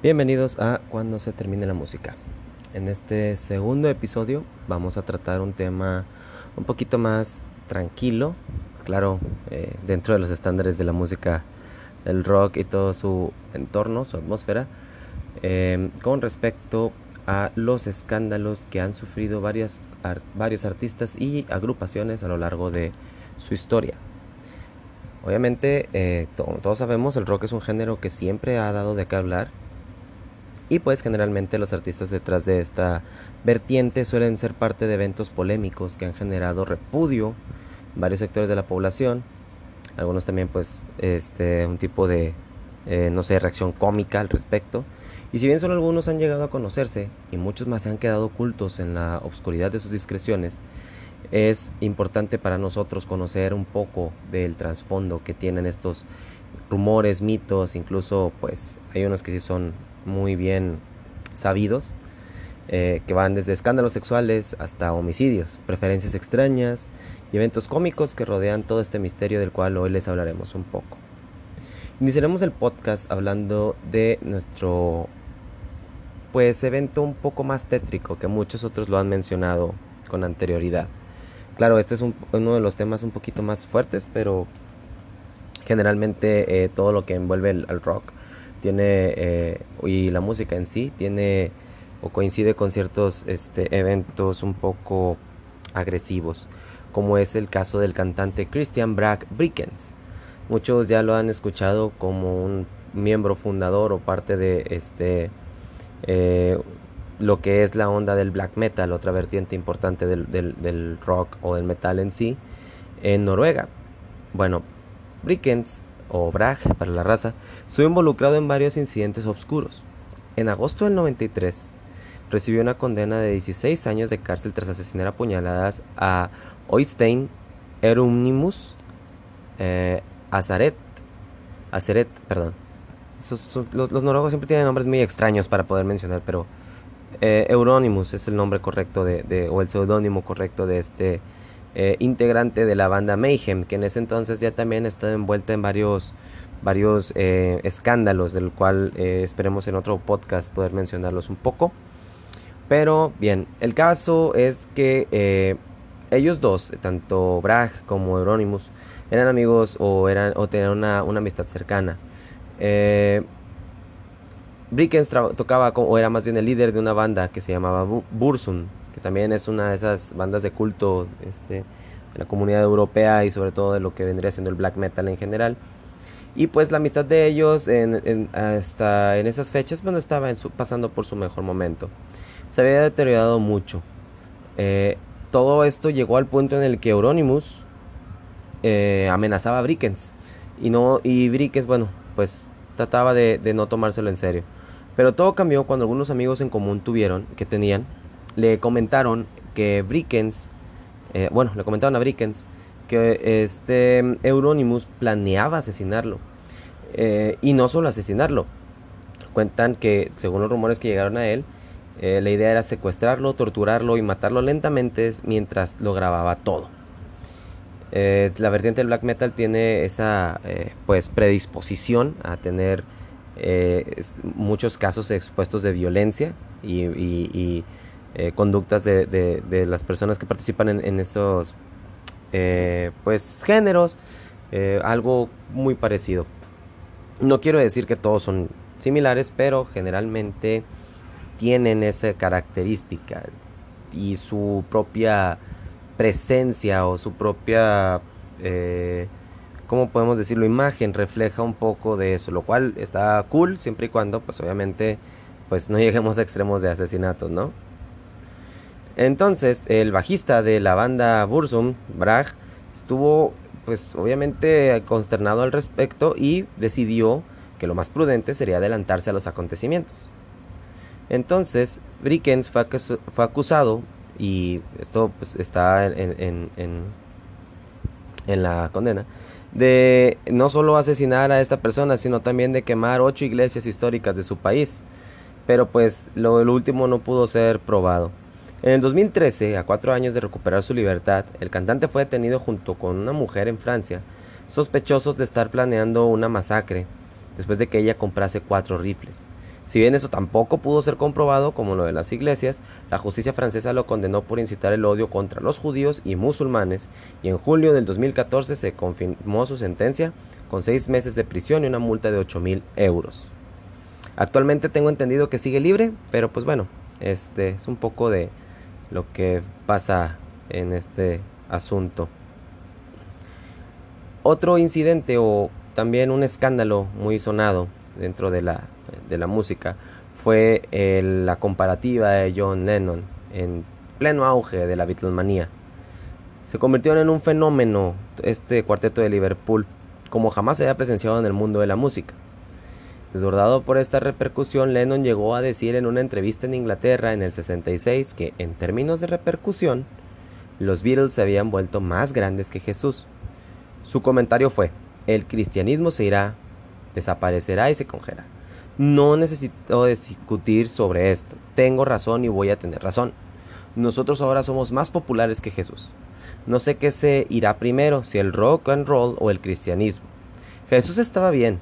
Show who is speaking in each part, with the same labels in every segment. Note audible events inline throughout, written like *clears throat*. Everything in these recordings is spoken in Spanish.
Speaker 1: Bienvenidos a Cuando se termine la música. En este segundo episodio vamos a tratar un tema un poquito más tranquilo, claro, eh, dentro de los estándares de la música, el rock y todo su entorno, su atmósfera, eh, con respecto a los escándalos que han sufrido varias, varios artistas y agrupaciones a lo largo de su historia. Obviamente, eh, todos sabemos, el rock es un género que siempre ha dado de qué hablar y pues generalmente los artistas detrás de esta vertiente suelen ser parte de eventos polémicos que han generado repudio en varios sectores de la población. Algunos también pues este un tipo de eh, no sé reacción cómica al respecto. Y si bien solo algunos han llegado a conocerse y muchos más se han quedado ocultos en la obscuridad de sus discreciones, es importante para nosotros conocer un poco del trasfondo que tienen estos rumores, mitos, incluso pues hay unos que sí son muy bien sabidos, eh, que van desde escándalos sexuales hasta homicidios, preferencias extrañas y eventos cómicos que rodean todo este misterio del cual hoy les hablaremos un poco. Iniciaremos el podcast hablando de nuestro pues evento un poco más tétrico que muchos otros lo han mencionado con anterioridad. Claro, este es uno de los temas un poquito más fuertes, pero generalmente eh, todo lo que envuelve el, al rock tiene eh, y la música en sí tiene o coincide con ciertos este, eventos un poco agresivos, como es el caso del cantante Christian Bragg Brickens. Muchos ya lo han escuchado como un miembro fundador o parte de este eh, lo que es la onda del black metal, otra vertiente importante del, del rock o del metal en sí, en Noruega. Bueno, Brickens o Bragg para la raza, estuvo involucrado en varios incidentes oscuros. En agosto del 93 recibió una condena de 16 años de cárcel tras asesinar a puñaladas a Oystein Erunimus eh, Azaret, Azeret, perdón. los, noruegos siempre tienen nombres muy extraños para poder mencionar, pero eh, Euronymous es el nombre correcto de, o el seudónimo correcto de este eh, integrante de la banda Mayhem, que en ese entonces ya también estaba envuelta en varios, varios eh, escándalos, del cual eh, esperemos en otro podcast poder mencionarlos un poco. Pero bien, el caso es que ellos dos, tanto Bragg como Euronymous, eran amigos o, eran, o tenían una, amistad cercana. Brickens tocaba o era más bien el líder de una banda que se llamaba Bursum, también es una de esas bandas de culto este, de la comunidad europea y sobre todo de lo que vendría siendo el black metal en general. Y pues la amistad de ellos en, hasta en esas fechas no estaba pasando por su mejor momento. Se había deteriorado mucho. Eh, todo esto llegó al punto en el que Euronymous eh, amenazaba a Brickens. Y, no, y Brickens, bueno, pues trataba de, de no tomárselo en serio. Pero todo cambió cuando algunos amigos en común tuvieron, que tenían, le comentaron que Brickens, eh, bueno, le comentaron a Brickens que este Euronymous planeaba asesinarlo. Eh, y no solo asesinarlo. Cuentan que, según los rumores que llegaron a él, eh, la idea era secuestrarlo, torturarlo y matarlo lentamente mientras lo grababa todo. la vertiente del black metal tiene esa pues predisposición a tener muchos casos expuestos de violencia y eh, conductas de, de, las personas que participan en, estos eh, pues géneros eh, algo muy parecido no quiero decir que todos son similares pero generalmente tienen esa característica y su propia presencia o su propia ¿cómo podemos decirlo? imagen refleja un poco de eso lo cual está cool siempre y cuando pues obviamente pues no *laughs* lleguemos a extremos de asesinatos no entonces, el bajista de la banda Bursum, Bragg, estuvo pues obviamente consternado al respecto y decidió que lo más prudente sería adelantarse a los acontecimientos. Entonces, Brickens fue, acusado, y esto pues, está en, en, la condena, de no solo asesinar a esta persona, sino también de quemar ocho iglesias históricas de su país. Pero pues lo último no pudo ser probado. En el 2013, a cuatro años de recuperar su libertad, el cantante fue detenido junto con una mujer en Francia, sospechosos de estar planeando una masacre, después de que ella comprase cuatro rifles. Si bien eso tampoco pudo ser comprobado, como lo de las iglesias, la justicia francesa lo condenó por incitar el odio contra los judíos y musulmanes, y en julio del 2014 se confirmó su sentencia con seis meses de prisión y una multa de 8 mil euros. Actualmente tengo entendido que sigue libre, pero pues bueno, este es un poco de lo que pasa en este asunto. Otro incidente o también un escándalo muy sonado dentro de la, de la música fue la comparativa de John Lennon en pleno auge de la Beatlemanía. Se convirtió en un fenómeno este cuarteto de Liverpool como jamás se había presenciado en el mundo de la música. Desbordado por esta repercusión, Lennon llegó a decir en una entrevista en Inglaterra en el 66 que, en términos de repercusión, los Beatles se habían vuelto más grandes que Jesús. Su comentario fue, el cristianismo se irá, desaparecerá y se congelará. No necesito discutir sobre esto. Tengo razón y voy a tener razón. Nosotros ahora somos más populares que Jesús. No sé qué se irá primero, si el rock and roll o el cristianismo. Jesús estaba bien,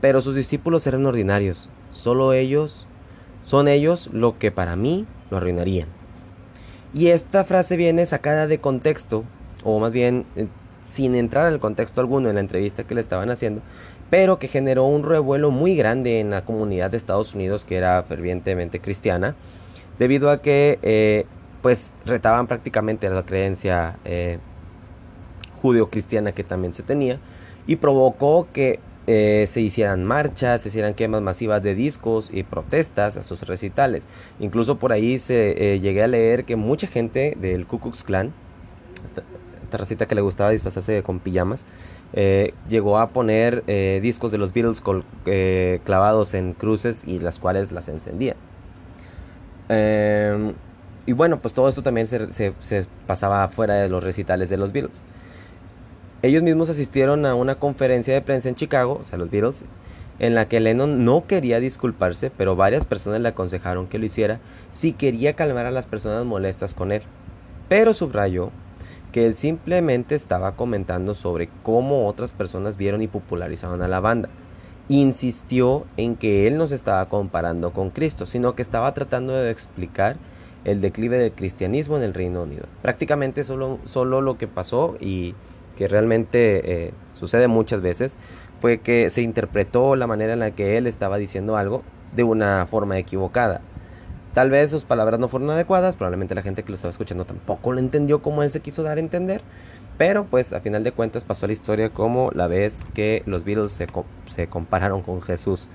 Speaker 1: pero sus discípulos eran ordinarios. Solo ellos son ellos lo que para mí lo arruinarían. Y esta frase viene sacada de contexto, o más bien eh, sin entrar en el contexto alguno en la entrevista que le estaban haciendo, pero que generó un revuelo muy grande en la comunidad de Estados Unidos que era fervientemente cristiana, debido a que eh, pues retaban prácticamente la creencia eh, judío-cristiana que también se tenía y provocó que eh, se hicieran marchas, se hicieran quemas masivas de discos y protestas a sus recitales. Incluso por ahí se llegué a leer que mucha gente del Ku Klux Klan, esta racita que le gustaba disfrazarse con pijamas, eh, llegó a poner eh, discos de los Beatles eh, clavados en cruces y las cuales las encendía. Em, y bueno, pues todo esto también se, pasaba fuera de los recitales de los Beatles. Ellos mismos asistieron a una conferencia de prensa en Chicago, o sea, los Beatles, en la que Lennon no quería disculparse, pero varias personas le aconsejaron que lo hiciera si quería calmar a las personas molestas con él. Pero subrayó que él simplemente estaba comentando sobre cómo otras personas vieron y popularizaron a la banda. Insistió en que él no se estaba comparando con Cristo, sino que estaba tratando de explicar el declive del cristianismo en el Reino Unido. Prácticamente solo, solo lo que pasó y que realmente eh, sucede muchas veces fue que se interpretó la manera en la que él estaba diciendo algo de una forma equivocada. Tal vez sus palabras no fueron adecuadas, probablemente la gente que lo estaba escuchando tampoco lo entendió como él se quiso dar a entender, pero pues a final de cuentas pasó la historia como la vez que los Beatles se, se compararon con Jesús.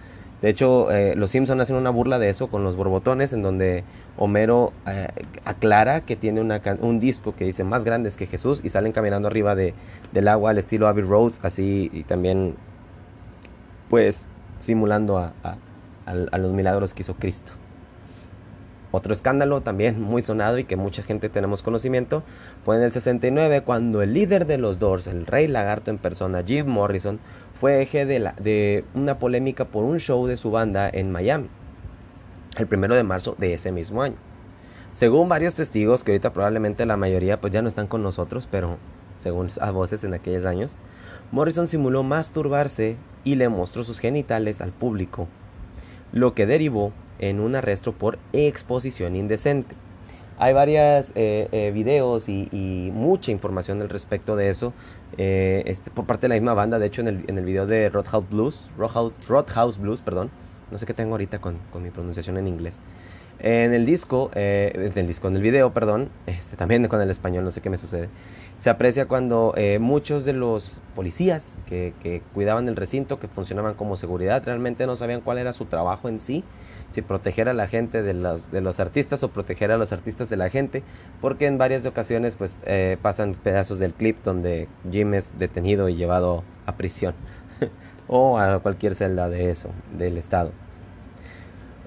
Speaker 1: De hecho, eh, los Simpsons hacen una burla de eso con los borbotones, en donde Homero eh, aclara que tiene un disco que dice más grandes que Jesús y salen caminando arriba de, del agua al estilo Abbey Road, así y también pues simulando a, a los milagros que hizo Cristo. Otro escándalo también muy sonado y que mucha gente tenemos conocimiento fue en el 69 cuando el líder de los Doors, el rey lagarto en persona, Jim Morrison, fue eje de, una polémica por un show de su banda en Miami, el primero de marzo de ese mismo año. Según varios testigos, que ahorita probablemente la mayoría pues ya no están con nosotros, pero según a voces en aquellos años, Morrison simuló masturbarse y le mostró sus genitales al público, lo que derivó en un arresto por exposición indecente. Hay varios eh, eh, videos y, mucha información al respecto de eso eh, este, por parte de la misma banda. De hecho, en el, en el video de Roadhouse Blues, Roadhouse, Blues, perdón, no sé qué tengo ahorita con, con mi pronunciación en inglés. En el disco, eh, en el disco, en el video, perdón, este, también con el español, no sé qué me sucede, se aprecia cuando eh, muchos de los policías que, que, cuidaban el recinto, que funcionaban como seguridad, realmente no sabían cuál era su trabajo en sí, si proteger a la gente de los, de los artistas o proteger a los artistas de la gente, porque en varias ocasiones pues eh, pasan pedazos del clip donde Jim es detenido y llevado a prisión *laughs* o a cualquier celda de eso, del estado.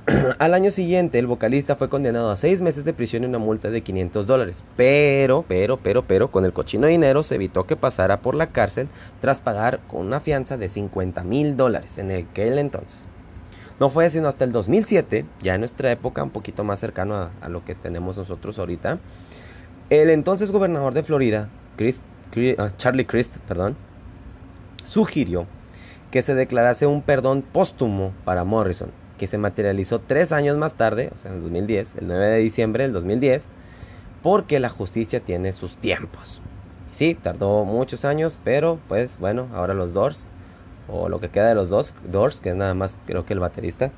Speaker 1: *clears throat* Al año siguiente, el vocalista fue condenado a seis meses de prisión y una multa de 500 dólares. Pero, pero, pero, pero, con el cochino dinero se evitó que pasara por la cárcel tras pagar con una fianza de 50 mil dólares en aquel entonces. No fue sino hasta el 2007, ya en nuestra época, un poquito más cercano a, lo que tenemos nosotros ahorita, el entonces gobernador de Florida, ah, Charlie Crist, perdón, sugirió que se declarase un perdón póstumo para Morrison que se materializó tres años más tarde, o sea, en el 2010, el 9 de diciembre del 2010, porque la justicia tiene sus tiempos. Sí, tardó muchos años, pero pues bueno, ahora los Doors, o lo que queda de los dos Doors, que es nada más creo que el baterista,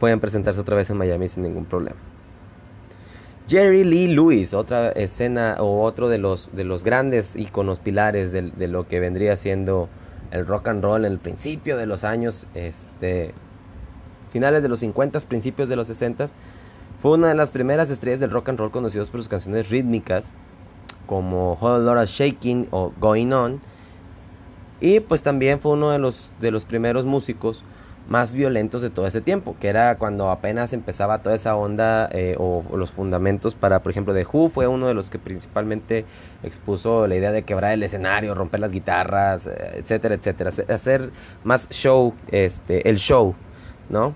Speaker 1: pueden presentarse otra vez en Miami sin ningún problema. Jerry Lee Lewis, otra escena o otro de los, de los grandes iconos pilares de, de, lo que vendría siendo el rock and roll en el principio de los años, este, finales de los 50, principios de los 60, fue una de las primeras estrellas del rock and roll conocidos por sus canciones rítmicas como Whole Shaking o Going On. Y pues también fue uno de los, de los primeros músicos más violentos de todo ese tiempo, que era cuando apenas empezaba toda esa onda eh, o, los fundamentos para, por ejemplo, The Who fue uno de los que principalmente expuso la idea de quebrar el escenario, romper las guitarras, eh, etcétera, etcétera, hacer más show, este, el show, ¿no?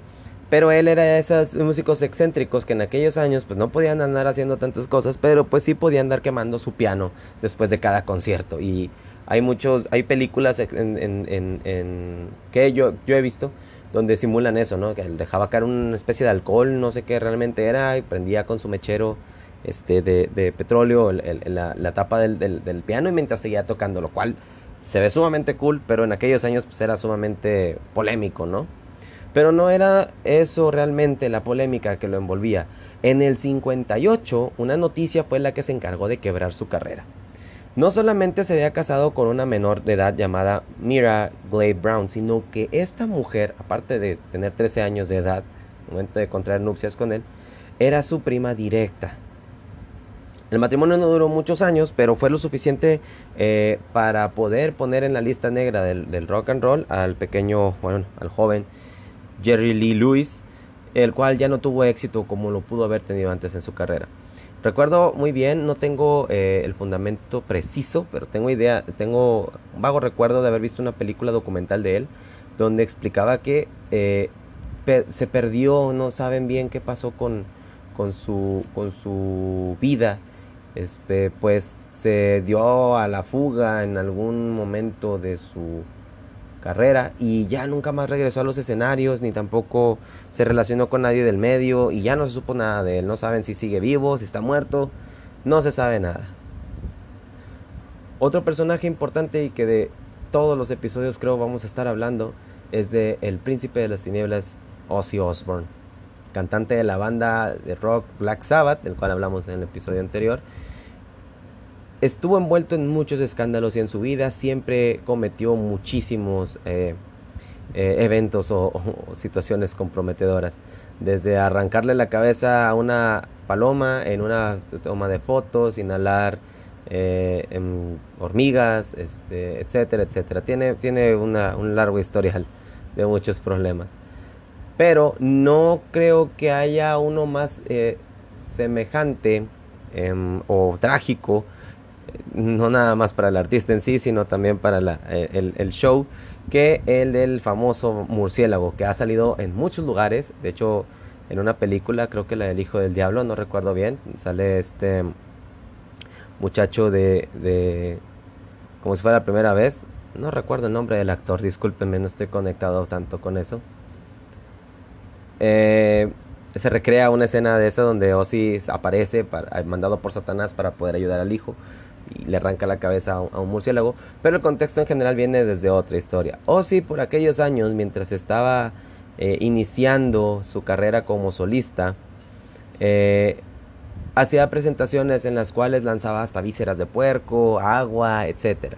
Speaker 1: Pero él era de esos músicos excéntricos que en aquellos años pues no podían andar haciendo tantas cosas, pero pues sí podían andar quemando su piano después de cada concierto. Y hay muchos, hay películas que yo, yo he visto donde simulan eso, ¿no? Que él dejaba caer una especie de alcohol, no sé qué realmente era, y prendía con su mechero este, de, petróleo la, tapa del, del, del, piano y mientras seguía tocando, lo cual se ve sumamente cool, pero en aquellos años pues era sumamente polémico, ¿no? Pero no era eso realmente la polémica que lo envolvía. En el 58, una noticia fue la que se encargó de quebrar su carrera. No solamente se había casado con una menor de edad llamada Mira Glade Brown, sino que esta mujer, aparte de tener 13 años de edad, momento de contraer nupcias con él, era su prima directa. El matrimonio no duró muchos años, pero fue lo suficiente eh, para poder poner en la lista negra del, del, rock and roll al pequeño, bueno, al joven Jerry Lee Lewis, el cual ya no tuvo éxito como lo pudo haber tenido antes en su carrera. Recuerdo muy bien, no tengo eh, el fundamento preciso, pero tengo idea, tengo un vago recuerdo de haber visto una película documental de él donde explicaba que eh, se perdió, no saben bien qué pasó con, con, su, con su vida, este, pues se dio a la fuga en algún momento de su carrera y ya nunca más regresó a los escenarios ni tampoco se relacionó con nadie del medio y ya no se supo nada de él. No saben si sigue vivo, si está muerto, no se sabe nada. Otro personaje importante y que de todos los episodios creo vamos a estar hablando es de El Príncipe de las Tinieblas, Ozzy Osbourne, cantante de la banda de rock Black Sabbath, del cual hablamos en el episodio anterior estuvo envuelto en muchos escándalos y en su vida siempre cometió muchísimos eh, eh, eventos o, situaciones comprometedoras. Desde arrancarle la cabeza a una paloma en una toma de fotos, inhalar eh, hormigas, este, etcétera, etcétera. Tiene, tiene un largo historial de muchos problemas. Pero no creo que haya uno más semejante em, o trágico no nada más para el artista en sí, sino también para eh, el, show, que el del famoso murciélago, que ha salido en muchos lugares, de hecho en una película, creo que la del Hijo del Diablo, no recuerdo bien, sale este muchacho de, de como si fuera la primera vez, no recuerdo el nombre del actor, discúlpenme, no estoy conectado tanto con eso. Eh, se recrea una escena de esa donde Ozzy aparece mandado por Satanás para poder ayudar al hijo y le arranca la cabeza a un, murciélago, pero el contexto en general viene desde otra historia. O por aquellos años, mientras estaba eh, iniciando su carrera como solista, eh, hacía presentaciones en las cuales lanzaba hasta vísceras de puerco, agua, etc.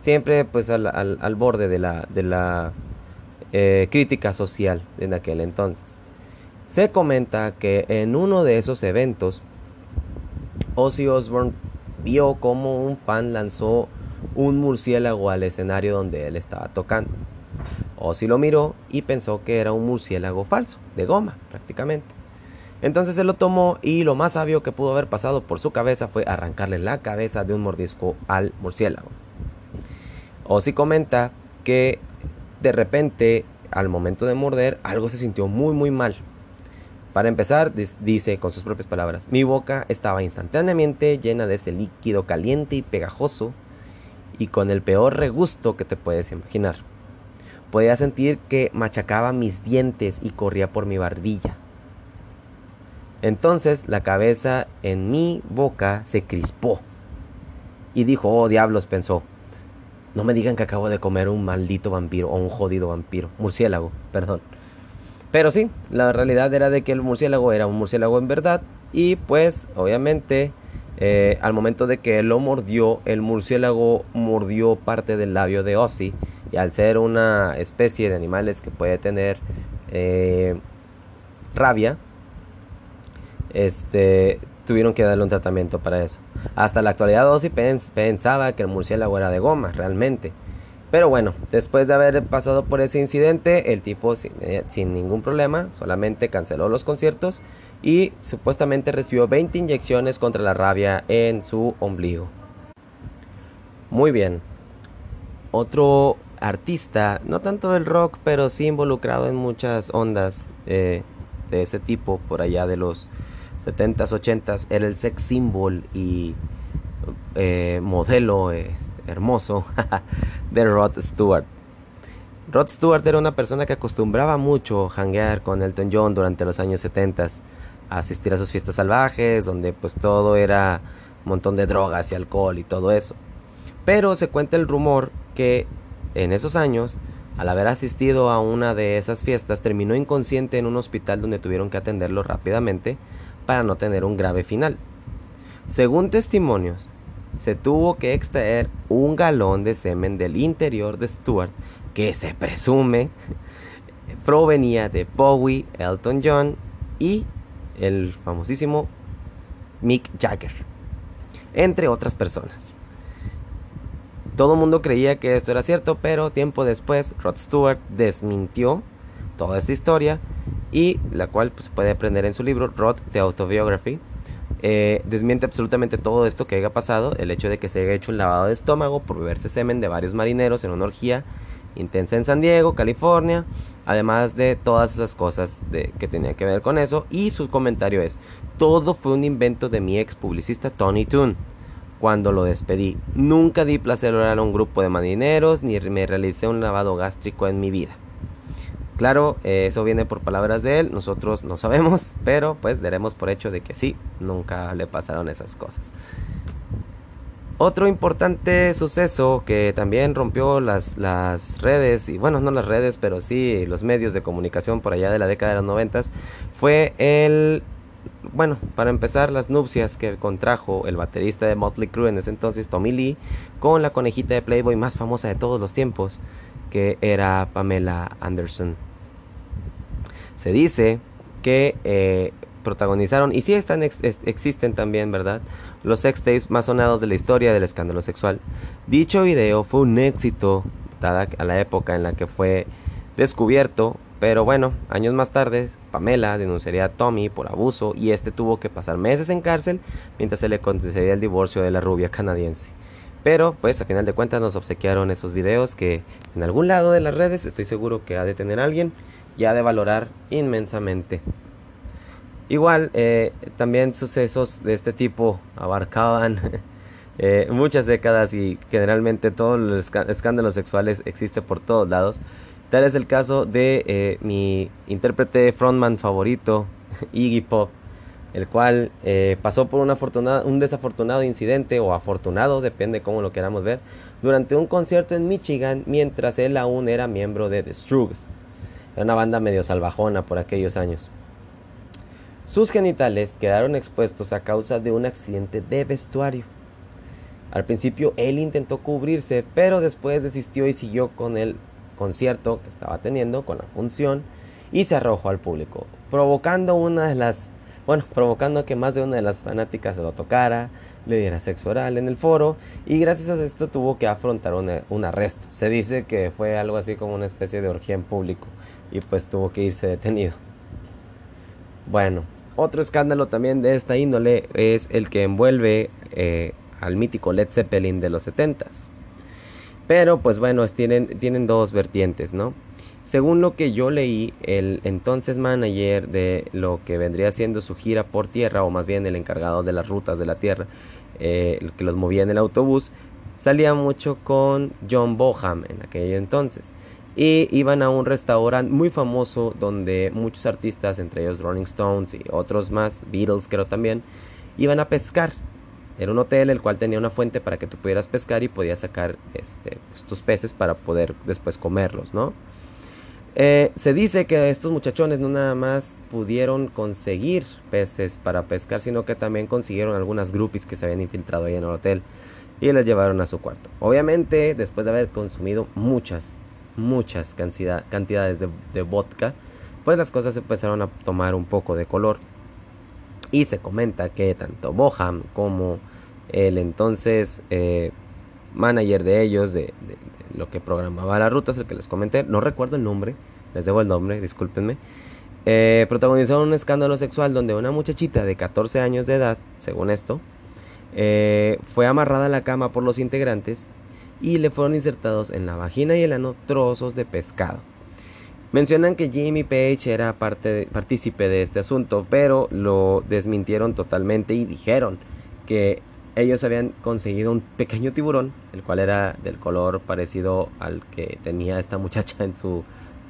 Speaker 1: Siempre pues al, borde de la, de la eh, crítica social en aquel entonces. Se comenta que en uno de esos eventos, Ozzy Osbourne vio como un fan lanzó un murciélago al escenario donde él estaba tocando. Ozzy lo miró y pensó que era un murciélago falso, de goma prácticamente. Entonces él lo tomó y lo más sabio que pudo haber pasado por su cabeza fue arrancarle la cabeza de un mordisco al murciélago. Ozzy comenta que de repente al momento de morder algo se sintió muy muy mal para empezar, dice con sus propias palabras, mi boca estaba instantáneamente llena de ese líquido caliente y pegajoso y con el peor regusto que te puedes imaginar. Podía sentir que machacaba mis dientes y corría por mi barbilla. Entonces la cabeza en mi boca se crispó. Y dijo, oh diablos, pensó, no me digan que acabo de comer un maldito vampiro o un jodido vampiro, murciélago, perdón. Pero sí, la realidad era de que el murciélago era un murciélago en verdad y pues obviamente eh, al momento de que lo mordió, el murciélago mordió parte del labio de Ozzy y al ser una especie de animales que puede tener eh, rabia, este, tuvieron que darle un tratamiento para eso. Hasta la actualidad Ozzy pensaba que el murciélago era de goma, realmente. Pero bueno, después de haber pasado por ese incidente, el tipo sin, eh, ningún problema solamente canceló los conciertos y supuestamente recibió 20 inyecciones contra la rabia en su ombligo. Muy bien. Otro artista, no tanto del rock, pero sí involucrado en muchas ondas eh, de ese tipo por allá de los 70s, 80s, era el sex symbol y eh, modelo este, hermoso *laughs* de Rod Stewart. Rod Stewart era una persona que acostumbraba mucho hanguear con Elton John durante los años 70, a asistir a sus fiestas salvajes, donde pues todo era un montón de drogas y alcohol y todo eso. Pero se cuenta el rumor que en esos años, al haber asistido a una de esas fiestas, terminó inconsciente en un hospital donde tuvieron que atenderlo rápidamente para no tener un grave final. Según testimonios, se tuvo que extraer un galón de semen del interior de Stuart que se presume *laughs* provenía de Bowie, Elton John y el famosísimo Mick Jagger, entre otras personas. Todo el mundo creía que esto era cierto, pero tiempo después Rod Stewart desmintió toda esta historia y la cual pues, puede aprender en su libro Rod The Autobiography. Eh, desmiente absolutamente todo esto que haya pasado, el hecho de que se haya hecho un lavado de estómago por beberse semen de varios marineros en una orgía intensa en San Diego, California, además de todas esas cosas que tenían que ver con eso. Y su comentario es, todo fue un invento de mi ex publicista Tony Toon. Cuando lo despedí, nunca di placer oral a un grupo de marineros ni me realicé un lavado gástrico en mi vida. Claro, eh, eso viene por palabras de él, nosotros no sabemos, *laughs* pero pues daremos por hecho de que sí, nunca le pasaron esas cosas. Otro importante suceso que también rompió las, las redes, y bueno, no las redes, pero sí los medios de comunicación por allá de la década de los noventas, fue el, bueno, para empezar, las nupcias que contrajo el baterista de Motley Crue en ese entonces, Tommy Lee, con la conejita de Playboy más famosa de todos los tiempos, que era Pamela Anderson. Se dice que eh, protagonizaron, y sí están, existen también, ¿verdad? Los sex tapes más sonados de la historia del escándalo sexual. Dicho video fue un éxito, dada a la época en la que fue descubierto, pero bueno, años más tarde, Pamela denunciaría a Tommy por abuso y este tuvo que pasar meses en cárcel mientras se le concedía el divorcio de la rubia canadiense. Pero pues a final de cuentas nos obsequiaron esos videos que en algún lado de las redes estoy seguro que ha de tener alguien ya de valorar inmensamente. Igual, eh, también sucesos de este tipo abarcaban *laughs* eh, muchas décadas y generalmente todos los escándalos sexuales existen por todos lados. Tal es el caso de eh, mi intérprete frontman favorito, *laughs* Iggy Pop, el cual pasó por un desafortunado incidente o afortunado, depende cómo lo queramos ver, durante un concierto en Michigan mientras él aún era miembro de The Strokes. Era una banda medio salvajona por aquellos años. Sus genitales quedaron expuestos a causa de un accidente de vestuario. Al principio él intentó cubrirse, pero después desistió y siguió con el concierto que estaba teniendo, con la función, y se arrojó al público, provocando una de las, bueno, provocando que más de una de las fanáticas se lo tocara, le diera sexo oral en el foro, y gracias a esto tuvo que afrontar un arresto. Se dice que fue algo así como una especie de orgía en público y pues tuvo que irse detenido. Bueno, otro escándalo también de esta índole es el que envuelve eh, al mítico Led Zeppelin de los 70s. Pero pues bueno, tienen, tienen dos vertientes, ¿no? Según lo que yo leí, el entonces manager de lo que vendría siendo su gira por tierra, o más bien el encargado de las rutas de la tierra, eh, el que los movía en el autobús, salía mucho con John Boham en aquel entonces. Y iban a un restaurante muy famoso donde muchos artistas, entre ellos Rolling Stones y otros más, Beatles creo también, iban a pescar. Era un hotel el cual tenía una fuente para que tú pudieras pescar y podías sacar este, pues, peces para poder después comerlos, ¿no? Eh, se dice que estos muchachones no nada más pudieron conseguir peces para pescar, sino que también consiguieron algunas groupies que se habían infiltrado ahí en el hotel y las llevaron a su cuarto. Obviamente, después de haber consumido muchas, muchas cantidades de, vodka, pues las cosas empezaron a tomar un poco de color. Y se comenta que tanto Boham como el entonces eh, manager de ellos, de, lo que programaba las rutas, el que les comenté, no recuerdo el nombre, les debo el nombre, discúlpenme, eh, protagonizaron un escándalo sexual donde una muchachita de 14 años de edad, según esto, eh, fue amarrada a la cama por los integrantes y le fueron insertados en la vagina y el ano trozos de pescado. Mencionan que Jimmy Page era parte partícipe de este asunto, pero lo desmintieron totalmente y dijeron que ellos habían conseguido un pequeño tiburón, el cual era del color parecido al que tenía esta muchacha en su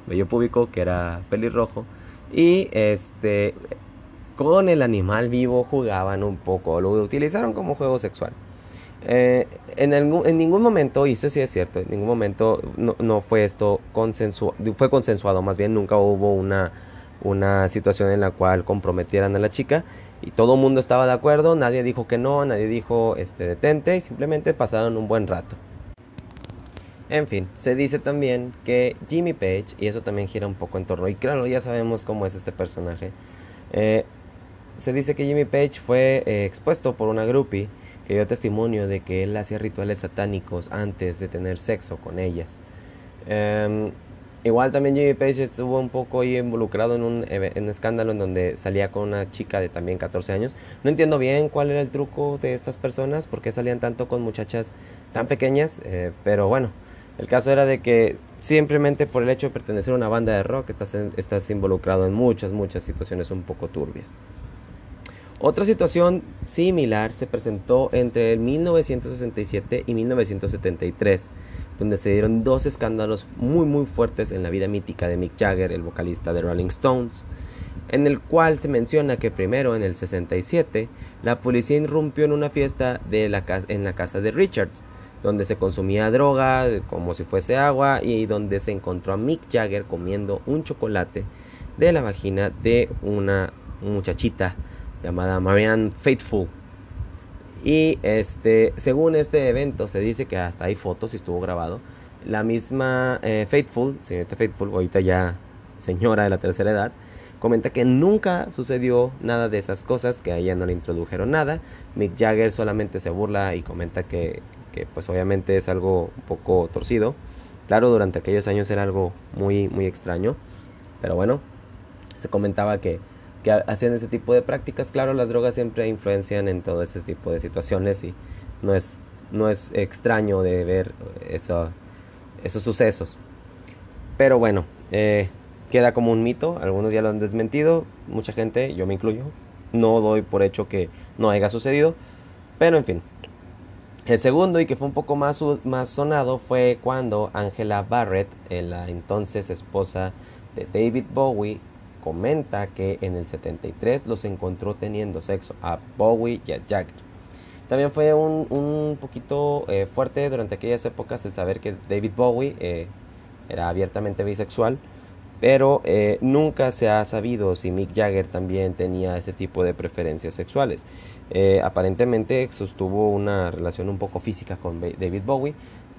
Speaker 1: vello púbico, que era pelirrojo, y este con el animal vivo jugaban un poco, lo utilizaron como juego sexual. Eh, en, ningún momento, y eso sí es cierto, en ningún momento no, fue esto consensuado, fue consensuado, más bien nunca hubo una, una situación en la cual comprometieran a la chica y todo el mundo estaba de acuerdo, nadie dijo que no, nadie dijo este detente y simplemente pasaron un buen rato. En fin, se dice también que Jimmy Page, y eso también gira un poco en torno, y claro, ya sabemos cómo es este personaje, eh, se dice que Jimmy Page fue eh, expuesto por una groupie que dio testimonio de que él hacía rituales satánicos antes de tener sexo con ellas. Em, igual también Jimmy Page estuvo un poco ahí involucrado en un, escándalo en donde salía con una chica de también 14 años. No entiendo bien cuál era el truco de estas personas, por qué salían tanto con muchachas tan pequeñas, eh, pero bueno, el caso era de que simplemente por el hecho de pertenecer a una banda de rock estás, estás involucrado en muchas, muchas situaciones un poco turbias. Otra situación similar se presentó entre el 1967 y 1973, donde se dieron dos escándalos muy muy fuertes en la vida mítica de Mick Jagger, el vocalista de Rolling Stones, en el cual se menciona que primero en el 67 la policía irrumpió en una fiesta en la casa de Richards, donde se consumía droga como si fuese agua y donde se encontró a Mick Jagger comiendo un chocolate de la vagina de una muchachita llamada Marianne Faithful. Y este, según este evento, se dice que hasta hay fotos y estuvo grabado. La misma eh, Faithful, señorita Faithful, ahorita ya señora de la tercera edad, comenta que nunca sucedió nada de esas cosas, que a ella no le introdujeron nada. Mick Jagger solamente se burla y comenta que, que pues obviamente es algo un poco torcido. Claro, durante aquellos años era algo muy, muy extraño. Pero bueno, se comentaba que que hacían ese tipo de prácticas. Claro, las drogas siempre influencian en todo ese tipo de situaciones y no es, no es extraño de ver eso, esos sucesos. Pero bueno, eh, queda como un mito, algunos ya lo han desmentido, mucha gente, yo me incluyo, no doy por hecho que no haya sucedido, pero en fin. El segundo y que fue un poco más, más sonado fue cuando Angela Barrett, eh, la entonces esposa de David Bowie, comenta que en el 73 los encontró teniendo sexo a Bowie y a Jagger. También fue un, un poquito eh, fuerte durante aquellas épocas el saber que David Bowie eh, era abiertamente bisexual, pero eh, nunca se ha sabido si Mick Jagger también tenía ese tipo de preferencias sexuales. aparentemente sostuvo una relación un poco física con David Bowie,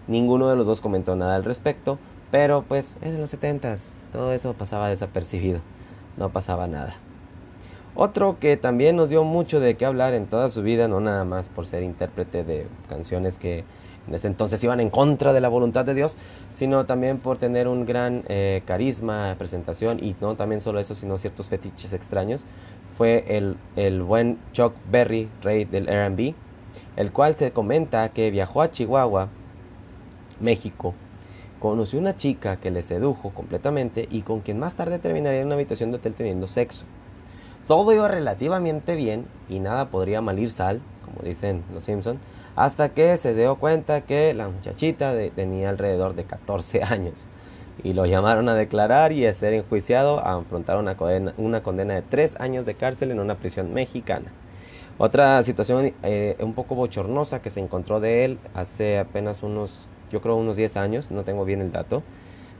Speaker 1: ninguno de los dos comentó nada al respecto, pero pues en los 70s todo eso pasaba desapercibido no pasaba nada. Otro que también nos dio mucho de qué hablar en toda su vida, no nada más por ser intérprete de canciones que en ese entonces iban en contra de la voluntad de Dios, sino también por tener un gran eh, carisma, presentación y no también solo eso, sino ciertos fetiches extraños, fue el, el buen Chuck Berry, rey del RB, el cual se comenta que viajó a Chihuahua, México, conoció una chica que le sedujo completamente y con quien más tarde terminaría en una habitación de hotel teniendo sexo. Todo iba relativamente bien y nada podría malir sal, como dicen los Simpson, hasta que se dio cuenta que la muchachita tenía alrededor de 14 *laughs* años. y lo llamaron a declarar y a ser enjuiciado a afrontar una condena, una condena de tres años de cárcel en una prisión mexicana. Otra situación eh, un poco bochornosa que se encontró de él hace apenas unos, yo creo unos 10 años, no tengo bien el dato,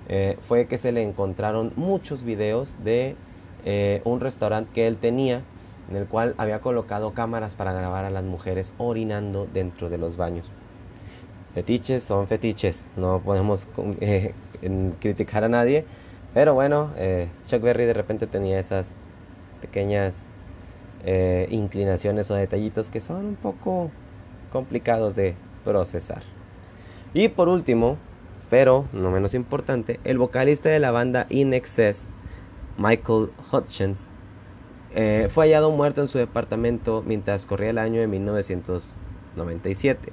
Speaker 1: eh, fue que se le encontraron muchos videos de eh, un restaurante que él tenía en el cual había colocado cámaras para grabar a las mujeres orinando dentro de los baños. Fetiches son fetiches, no podemos *laughs* criticar a nadie, pero bueno, Chuck Berry de repente tenía esas pequeñas eh, inclinaciones o detallitos que son un poco complicados de procesar. Y por último, pero no menos importante, el vocalista de la banda In Excess, Michael Hutchins, eh, fue hallado muerto en su departamento mientras corría el año de 1997.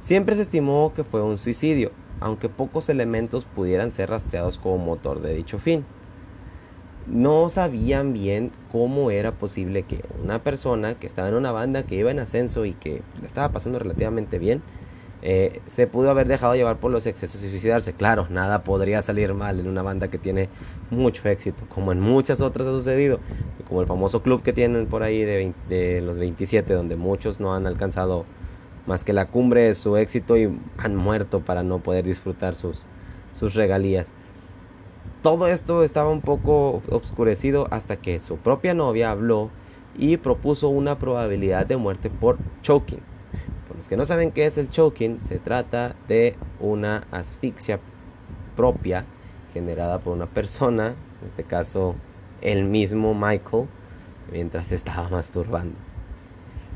Speaker 1: Siempre se estimó que fue un suicidio, aunque pocos elementos pudieran ser rastreados como motor de dicho fin no sabían bien cómo era posible que una persona que estaba en una banda que iba en ascenso y que le estaba pasando relativamente bien, eh, se pudo haber dejado llevar por los excesos y suicidarse. Claro, nada podría salir mal en una banda que tiene mucho éxito, como en muchas otras ha sucedido, como el famoso club que tienen por ahí de, los 27, donde muchos no han alcanzado más que la cumbre de su éxito y han muerto para no poder disfrutar sus, sus regalías. Todo esto estaba un poco obscurecido hasta que su propia novia habló y propuso una probabilidad de muerte por choking. Por los que no saben qué es el choking, se trata de una asfixia propia generada por una persona, en este caso el mismo Michael, mientras estaba masturbando.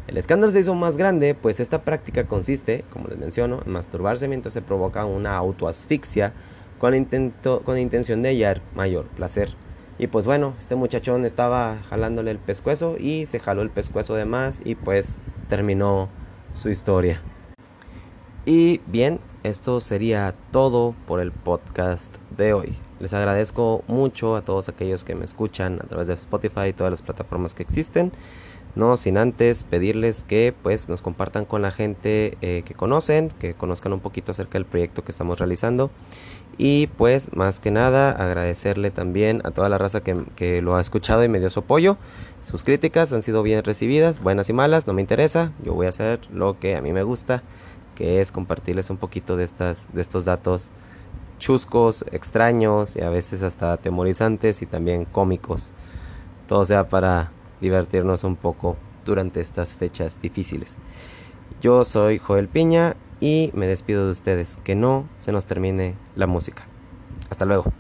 Speaker 1: El escándalo se hizo más grande, pues esta práctica consiste, como les menciono, en masturbarse mientras se provoca una autoasfixia con, intento, con intención de hallar mayor placer. Y pues bueno, este muchachón estaba jalándole el pescuezo y se jaló el pescuezo de más y pues terminó su historia. Y bien, esto sería todo por el podcast de hoy. Les agradezco mucho a todos aquellos que me escuchan a través de Spotify y todas las plataformas que existen. No sin antes pedirles que pues nos compartan con la gente eh, que conocen, que conozcan un poquito acerca del proyecto que estamos realizando. Y pues más que nada agradecerle también a toda la raza que, que lo ha escuchado y me dio su apoyo. Sus críticas han sido bien recibidas, buenas y malas, no me interesa. Yo voy a hacer lo que a mí me gusta, que es compartirles un poquito de, estas, de estos datos chuscos, extraños y a veces hasta atemorizantes y también cómicos. Todo sea para divertirnos un poco durante estas fechas difíciles. Yo soy Joel Piña y me despido de ustedes. Que no se nos termine la música. Hasta luego.